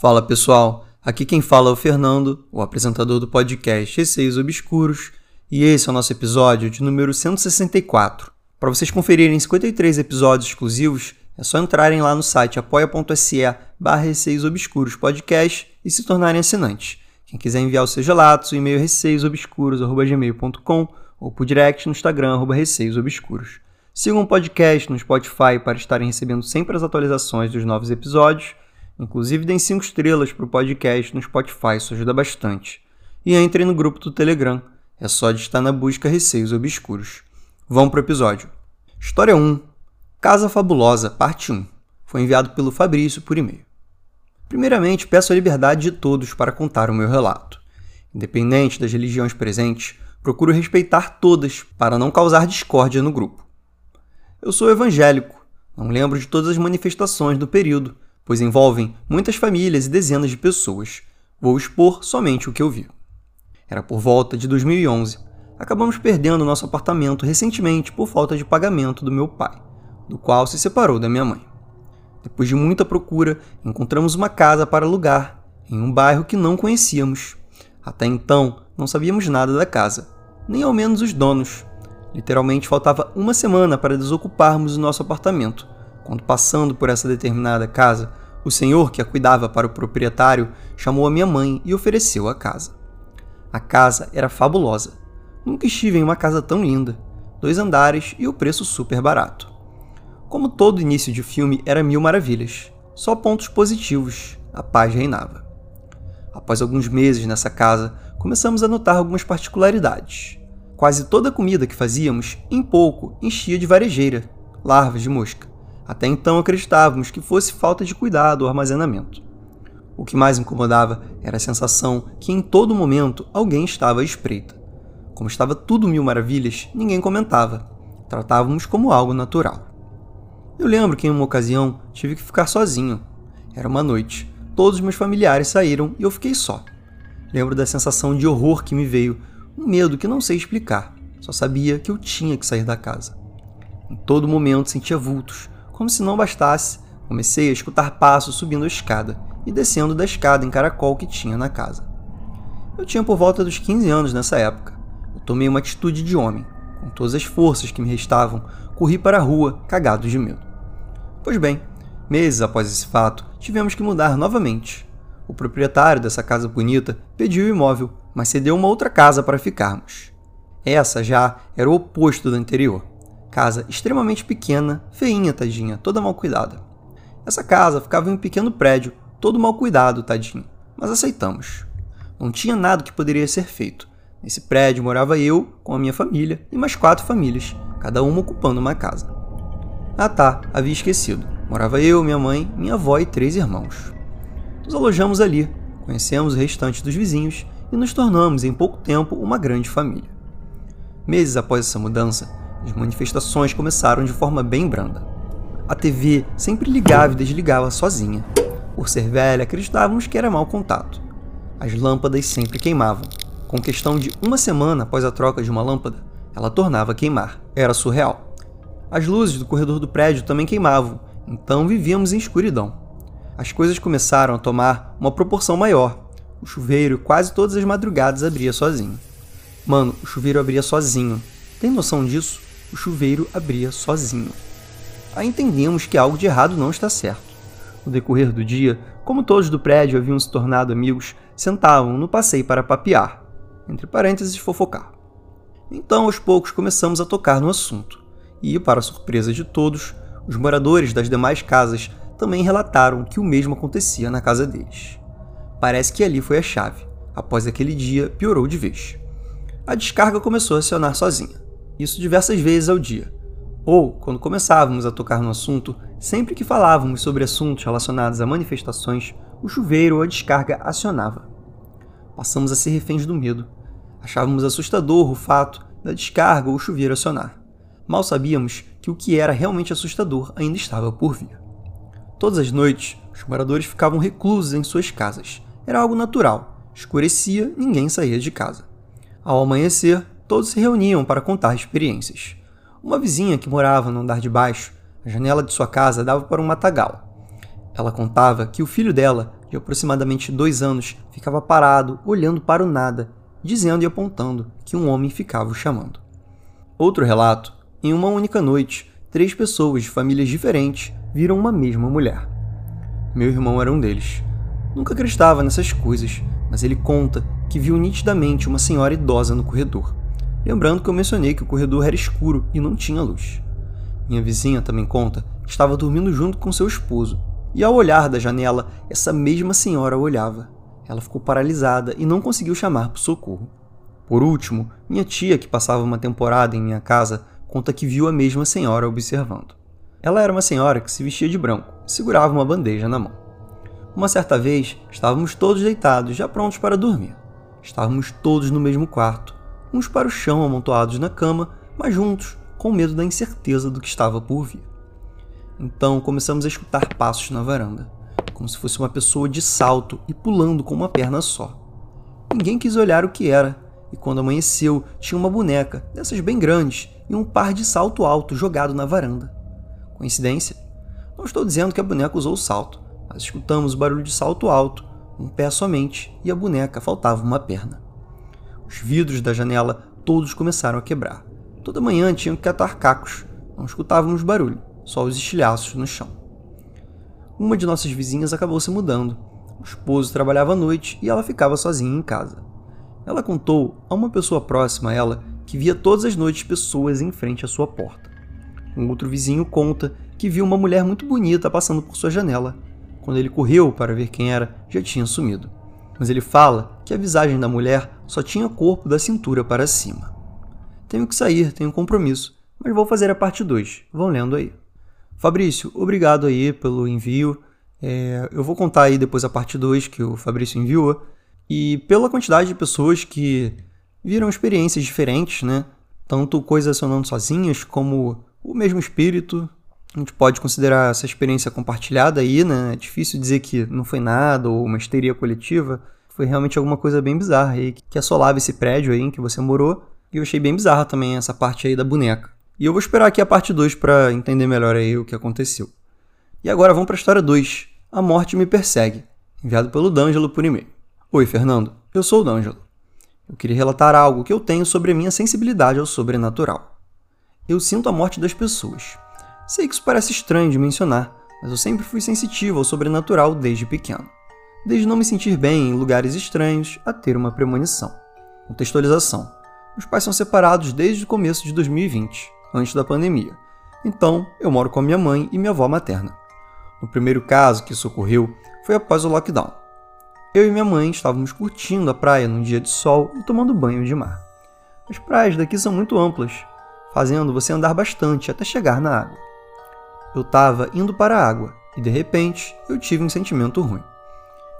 Fala pessoal, aqui quem fala é o Fernando, o apresentador do podcast Receios Obscuros, e esse é o nosso episódio de número 164. Para vocês conferirem 53 episódios exclusivos, é só entrarem lá no site apoia.se barra Receios Obscuros Podcast e se tornarem assinantes. Quem quiser enviar os seus relatos, o e-mail é receiosobscuros.gmail.com ou por direct no Instagram, arroba receiosobscuros. Sigam o podcast no Spotify para estarem recebendo sempre as atualizações dos novos episódios Inclusive, deem 5 estrelas para o podcast no Spotify, isso ajuda bastante. E entrem no grupo do Telegram, é só de estar na busca Receios Obscuros. Vamos para o episódio. História 1 Casa Fabulosa, parte 1. Foi enviado pelo Fabrício por e-mail. Primeiramente, peço a liberdade de todos para contar o meu relato. Independente das religiões presentes, procuro respeitar todas para não causar discórdia no grupo. Eu sou evangélico, não lembro de todas as manifestações do período, pois envolvem muitas famílias e dezenas de pessoas. Vou expor somente o que eu vi. Era por volta de 2011. Acabamos perdendo nosso apartamento recentemente por falta de pagamento do meu pai, do qual se separou da minha mãe. Depois de muita procura, encontramos uma casa para alugar em um bairro que não conhecíamos. Até então, não sabíamos nada da casa, nem ao menos os donos. Literalmente faltava uma semana para desocuparmos o nosso apartamento, quando passando por essa determinada casa, o senhor que a cuidava para o proprietário chamou a minha mãe e ofereceu a casa. A casa era fabulosa. Nunca estive em uma casa tão linda. Dois andares e o preço super barato. Como todo início de filme era mil maravilhas. Só pontos positivos. A paz reinava. Após alguns meses nessa casa, começamos a notar algumas particularidades. Quase toda a comida que fazíamos, em pouco, enchia de varejeira, larvas de mosca. Até então acreditávamos que fosse falta de cuidado ou armazenamento. O que mais incomodava era a sensação que em todo momento alguém estava à espreita. Como estava tudo mil maravilhas, ninguém comentava. Tratávamos como algo natural. Eu lembro que em uma ocasião tive que ficar sozinho. Era uma noite. Todos os meus familiares saíram e eu fiquei só. Lembro da sensação de horror que me veio, um medo que não sei explicar. Só sabia que eu tinha que sair da casa. Em todo momento sentia vultos, como se não bastasse, comecei a escutar passos subindo a escada e descendo da escada em caracol que tinha na casa. Eu tinha por volta dos 15 anos nessa época. Eu tomei uma atitude de homem. Com todas as forças que me restavam, corri para a rua, cagado de medo. Pois bem, meses após esse fato, tivemos que mudar novamente. O proprietário dessa casa bonita pediu o imóvel, mas cedeu uma outra casa para ficarmos. Essa já era o oposto da anterior. Casa extremamente pequena, feinha, tadinha, toda mal cuidada. Essa casa ficava em um pequeno prédio, todo mal cuidado, tadinho, mas aceitamos. Não tinha nada que poderia ser feito. Nesse prédio morava eu, com a minha família, e mais quatro famílias, cada uma ocupando uma casa. Ah tá, havia esquecido. Morava eu, minha mãe, minha avó e três irmãos. Nos alojamos ali, conhecemos o restante dos vizinhos e nos tornamos, em pouco tempo, uma grande família. Meses após essa mudança, as manifestações começaram de forma bem branda. A TV sempre ligava e desligava sozinha. Por ser velha, acreditávamos que era mau contato. As lâmpadas sempre queimavam. Com questão de uma semana após a troca de uma lâmpada, ela tornava a queimar. Era surreal. As luzes do corredor do prédio também queimavam, então vivíamos em escuridão. As coisas começaram a tomar uma proporção maior. O chuveiro quase todas as madrugadas abria sozinho. Mano, o chuveiro abria sozinho. Tem noção disso? O chuveiro abria sozinho. Aí entendemos que algo de errado não está certo. No decorrer do dia, como todos do prédio haviam se tornado amigos, sentavam no passeio para papear, entre parênteses fofocar. Então, aos poucos, começamos a tocar no assunto, e, para surpresa de todos, os moradores das demais casas também relataram que o mesmo acontecia na casa deles. Parece que ali foi a chave. Após aquele dia, piorou de vez. A descarga começou a acionar sozinha isso diversas vezes ao dia. Ou, quando começávamos a tocar no assunto, sempre que falávamos sobre assuntos relacionados a manifestações, o chuveiro ou a descarga acionava. Passamos a ser reféns do medo. Achávamos assustador o fato da descarga ou o chuveiro acionar. Mal sabíamos que o que era realmente assustador ainda estava por vir. Todas as noites, os moradores ficavam reclusos em suas casas. Era algo natural. Escurecia, ninguém saía de casa. Ao amanhecer, todos se reuniam para contar experiências. Uma vizinha que morava no andar de baixo, a janela de sua casa dava para um matagal. Ela contava que o filho dela de aproximadamente dois anos, ficava parado, olhando para o nada, dizendo e apontando que um homem ficava o chamando. Outro relato: em uma única noite, três pessoas de famílias diferentes viram uma mesma mulher. Meu irmão era um deles. Nunca acreditava nessas coisas, mas ele conta que viu nitidamente uma senhora idosa no corredor. Lembrando que eu mencionei que o corredor era escuro e não tinha luz. Minha vizinha também conta que estava dormindo junto com seu esposo, e ao olhar da janela, essa mesma senhora olhava. Ela ficou paralisada e não conseguiu chamar por socorro. Por último, minha tia, que passava uma temporada em minha casa, conta que viu a mesma senhora observando. Ela era uma senhora que se vestia de branco e segurava uma bandeja na mão. Uma certa vez, estávamos todos deitados, já prontos para dormir. Estávamos todos no mesmo quarto, uns para o chão amontoados na cama, mas juntos, com medo da incerteza do que estava por vir. Então começamos a escutar passos na varanda, como se fosse uma pessoa de salto e pulando com uma perna só. Ninguém quis olhar o que era, e quando amanheceu, tinha uma boneca, dessas bem grandes, e um par de salto alto jogado na varanda. Coincidência? Não estou dizendo que a boneca usou o salto, mas escutamos o barulho de salto alto, um pé somente, e a boneca faltava uma perna. Os vidros da janela todos começaram a quebrar. Toda manhã tinham que catar cacos, não escutávamos barulho só os estilhaços no chão. Uma de nossas vizinhas acabou se mudando. O esposo trabalhava à noite e ela ficava sozinha em casa. Ela contou a uma pessoa próxima a ela que via todas as noites pessoas em frente à sua porta. Um outro vizinho conta que viu uma mulher muito bonita passando por sua janela. Quando ele correu para ver quem era, já tinha sumido. Mas ele fala que a visagem da mulher só tinha corpo da cintura para cima. Tenho que sair, tenho compromisso, mas vou fazer a parte 2. Vão lendo aí. Fabrício, obrigado aí pelo envio. É, eu vou contar aí depois a parte 2 que o Fabrício enviou. E pela quantidade de pessoas que viram experiências diferentes, né? Tanto coisas sonando sozinhas, como o mesmo espírito. A gente pode considerar essa experiência compartilhada aí, né? É difícil dizer que não foi nada ou uma histeria coletiva. Foi realmente alguma coisa bem bizarra aí que assolava esse prédio aí em que você morou. E eu achei bem bizarra também essa parte aí da boneca. E eu vou esperar aqui a parte 2 para entender melhor aí o que aconteceu. E agora vamos para a história 2. A morte me persegue, enviado pelo D'Angelo por e-mail. Oi, Fernando. Eu sou o D'Angelo. Eu queria relatar algo que eu tenho sobre a minha sensibilidade ao sobrenatural. Eu sinto a morte das pessoas. Sei que isso parece estranho de mencionar, mas eu sempre fui sensitivo ao sobrenatural desde pequeno. Desde não me sentir bem em lugares estranhos a ter uma premonição. Contextualização. Meus pais são separados desde o começo de 2020 antes da pandemia. Então, eu moro com a minha mãe e minha avó materna. No primeiro caso que isso ocorreu foi após o lockdown. Eu e minha mãe estávamos curtindo a praia num dia de sol e tomando banho de mar. As praias daqui são muito amplas, fazendo você andar bastante até chegar na água. Eu estava indo para a água e de repente eu tive um sentimento ruim.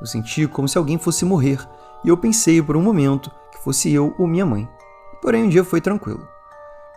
Eu senti como se alguém fosse morrer e eu pensei por um momento que fosse eu ou minha mãe. Porém, um dia foi tranquilo.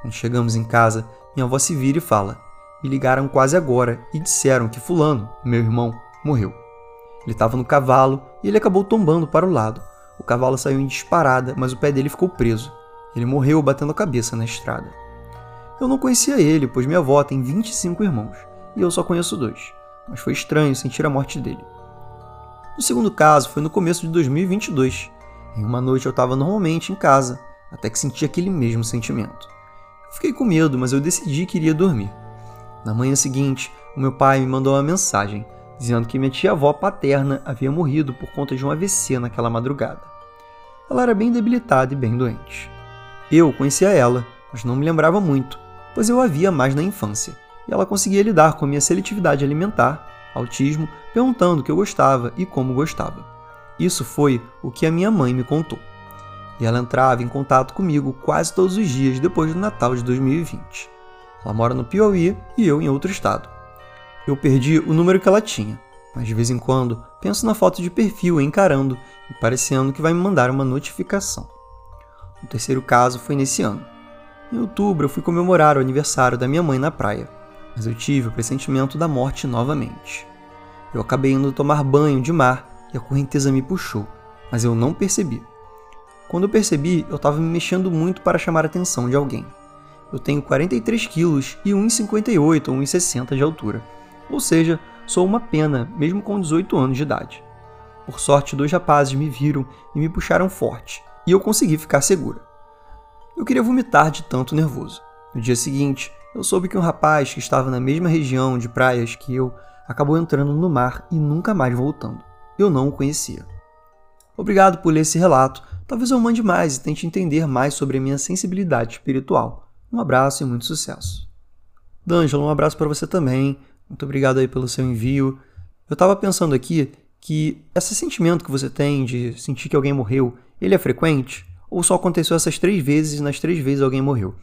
Quando chegamos em casa, minha avó se vira e fala: Me ligaram quase agora e disseram que Fulano, meu irmão, morreu. Ele estava no cavalo e ele acabou tombando para o lado. O cavalo saiu em disparada, mas o pé dele ficou preso. Ele morreu batendo a cabeça na estrada. Eu não conhecia ele, pois minha avó tem 25 irmãos e eu só conheço dois, mas foi estranho sentir a morte dele. O segundo caso foi no começo de 2022. Em uma noite eu estava normalmente em casa, até que senti aquele mesmo sentimento. Fiquei com medo, mas eu decidi que iria dormir. Na manhã seguinte, o meu pai me mandou uma mensagem dizendo que minha tia-avó paterna havia morrido por conta de um AVC naquela madrugada. Ela era bem debilitada e bem doente. Eu conhecia ela, mas não me lembrava muito, pois eu a via mais na infância, e ela conseguia lidar com minha seletividade alimentar, autismo, perguntando o que eu gostava e como gostava. Isso foi o que a minha mãe me contou e ela entrava em contato comigo quase todos os dias depois do Natal de 2020. Ela mora no Piauí e eu em outro estado. Eu perdi o número que ela tinha, mas de vez em quando penso na foto de perfil encarando e parecendo que vai me mandar uma notificação. O terceiro caso foi nesse ano. Em outubro eu fui comemorar o aniversário da minha mãe na praia, mas eu tive o pressentimento da morte novamente. Eu acabei indo tomar banho de mar e a correnteza me puxou, mas eu não percebi. Quando eu percebi, eu estava me mexendo muito para chamar a atenção de alguém. Eu tenho 43 quilos e 1,58 ou 1,60 de altura. Ou seja, sou uma pena, mesmo com 18 anos de idade. Por sorte, dois rapazes me viram e me puxaram forte, e eu consegui ficar segura. Eu queria vomitar de tanto nervoso. No dia seguinte, eu soube que um rapaz que estava na mesma região de praias que eu acabou entrando no mar e nunca mais voltando. Eu não o conhecia. Obrigado por ler esse relato. Talvez eu mande mais e tente entender mais sobre a minha sensibilidade espiritual. Um abraço e muito sucesso. D'Angelo, um abraço para você também. Muito obrigado aí pelo seu envio. Eu estava pensando aqui que esse sentimento que você tem de sentir que alguém morreu, ele é frequente? Ou só aconteceu essas três vezes e nas três vezes alguém morreu?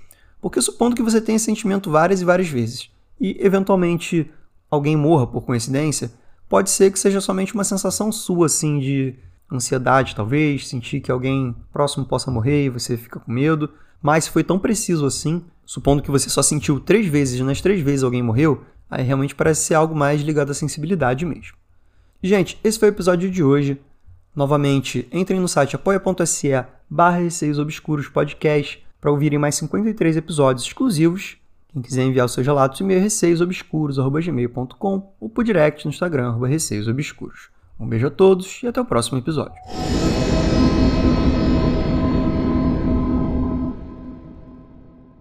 Porque supondo que você tenha esse sentimento várias e várias vezes, e eventualmente alguém morra por coincidência, pode ser que seja somente uma sensação sua, assim, de ansiedade, talvez, sentir que alguém próximo possa morrer e você fica com medo. Mas se foi tão preciso assim, supondo que você só sentiu três vezes e nas três vezes alguém morreu, aí realmente parece ser algo mais ligado à sensibilidade mesmo. Gente, esse foi o episódio de hoje. Novamente, entrem no site apoia.se barra Obscuros Podcast para ouvirem mais 53 episódios exclusivos. Quem quiser enviar os seus relatos, e-mail receiosobscuros.gmail.com ou por direct no Instagram, receiosobscuros. Um beijo a todos e até o próximo episódio.